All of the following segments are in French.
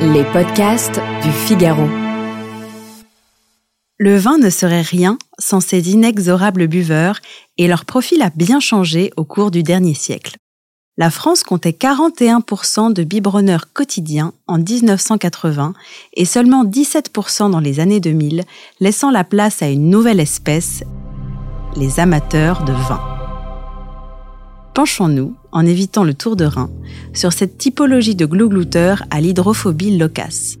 Les podcasts du Figaro. Le vin ne serait rien sans ces inexorables buveurs et leur profil a bien changé au cours du dernier siècle. La France comptait 41% de biberonneurs quotidiens en 1980 et seulement 17% dans les années 2000, laissant la place à une nouvelle espèce, les amateurs de vin. Penchons-nous, en évitant le tour de rein, sur cette typologie de glouglouteur à l'hydrophobie loquace.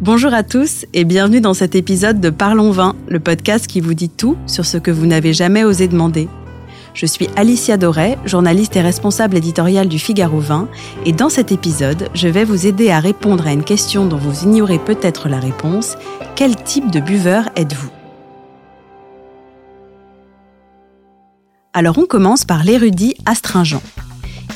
Bonjour à tous et bienvenue dans cet épisode de Parlons Vin, le podcast qui vous dit tout sur ce que vous n'avez jamais osé demander. Je suis Alicia Doré, journaliste et responsable éditoriale du Figaro Vin, et dans cet épisode, je vais vous aider à répondre à une question dont vous ignorez peut-être la réponse. Quel type de buveur êtes-vous? Alors on commence par l'érudit astringent.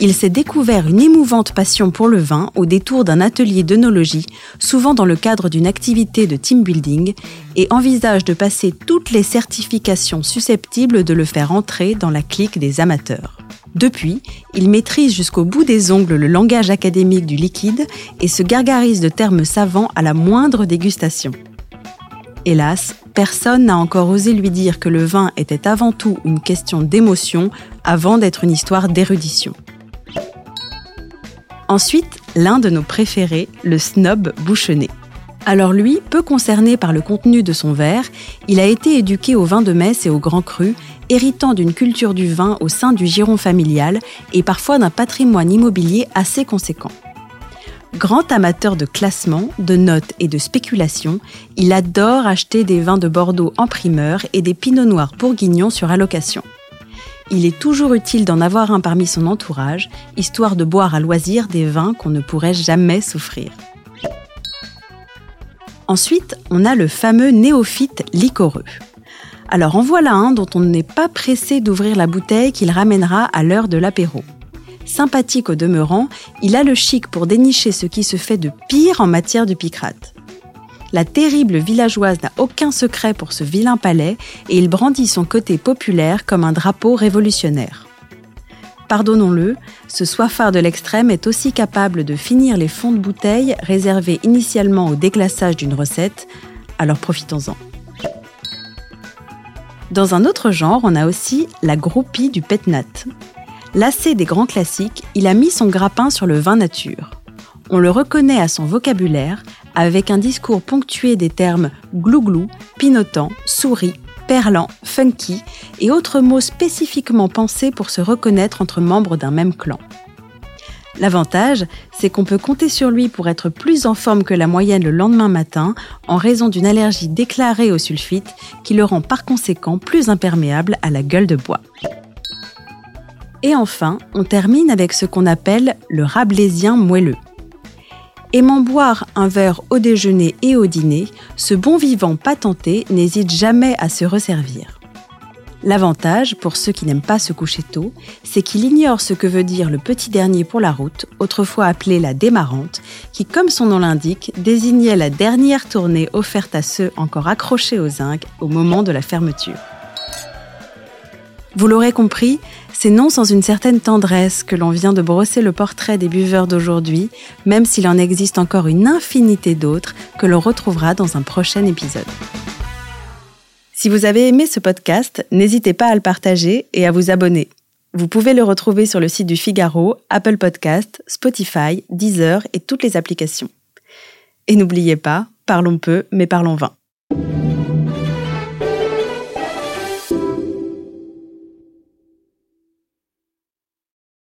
Il s'est découvert une émouvante passion pour le vin au détour d'un atelier d'œnologie, souvent dans le cadre d'une activité de team building, et envisage de passer toutes les certifications susceptibles de le faire entrer dans la clique des amateurs. Depuis, il maîtrise jusqu'au bout des ongles le langage académique du liquide et se gargarise de termes savants à la moindre dégustation. Hélas, personne n'a encore osé lui dire que le vin était avant tout une question d'émotion avant d'être une histoire d'érudition. Ensuite, l'un de nos préférés, le snob bouchonné. Alors lui, peu concerné par le contenu de son verre, il a été éduqué au vin de messe et au grand cru, héritant d'une culture du vin au sein du giron familial et parfois d'un patrimoine immobilier assez conséquent. Grand amateur de classement, de notes et de spéculation, il adore acheter des vins de Bordeaux en primeur et des pinots noirs bourguignons sur allocation. Il est toujours utile d'en avoir un parmi son entourage, histoire de boire à loisir des vins qu'on ne pourrait jamais souffrir. Ensuite, on a le fameux néophyte liquoreux. Alors en voilà un dont on n'est pas pressé d'ouvrir la bouteille qu'il ramènera à l'heure de l'apéro. Sympathique au demeurant, il a le chic pour dénicher ce qui se fait de pire en matière de picrate. La terrible villageoise n'a aucun secret pour ce vilain palais et il brandit son côté populaire comme un drapeau révolutionnaire. Pardonnons-le, ce soifard de l'extrême est aussi capable de finir les fonds de bouteille réservés initialement au déglaçage d'une recette, alors profitons-en. Dans un autre genre, on a aussi la groupie du petnat. Lassé des grands classiques, il a mis son grappin sur le vin nature. On le reconnaît à son vocabulaire, avec un discours ponctué des termes glouglou, pinotant, souris, perlant, funky et autres mots spécifiquement pensés pour se reconnaître entre membres d'un même clan. L'avantage, c'est qu'on peut compter sur lui pour être plus en forme que la moyenne le lendemain matin en raison d'une allergie déclarée au sulfite qui le rend par conséquent plus imperméable à la gueule de bois. Et enfin, on termine avec ce qu'on appelle le rablaisien moelleux. Aimant boire un verre au déjeuner et au dîner, ce bon vivant patenté n'hésite jamais à se resservir. L'avantage, pour ceux qui n'aiment pas se coucher tôt, c'est qu'il ignore ce que veut dire le petit dernier pour la route, autrefois appelé la démarrante, qui, comme son nom l'indique, désignait la dernière tournée offerte à ceux encore accrochés au zinc au moment de la fermeture. Vous l'aurez compris, c'est non sans une certaine tendresse que l'on vient de brosser le portrait des buveurs d'aujourd'hui, même s'il en existe encore une infinité d'autres que l'on retrouvera dans un prochain épisode. Si vous avez aimé ce podcast, n'hésitez pas à le partager et à vous abonner. Vous pouvez le retrouver sur le site du Figaro, Apple Podcast, Spotify, Deezer et toutes les applications. Et n'oubliez pas, parlons peu mais parlons vin.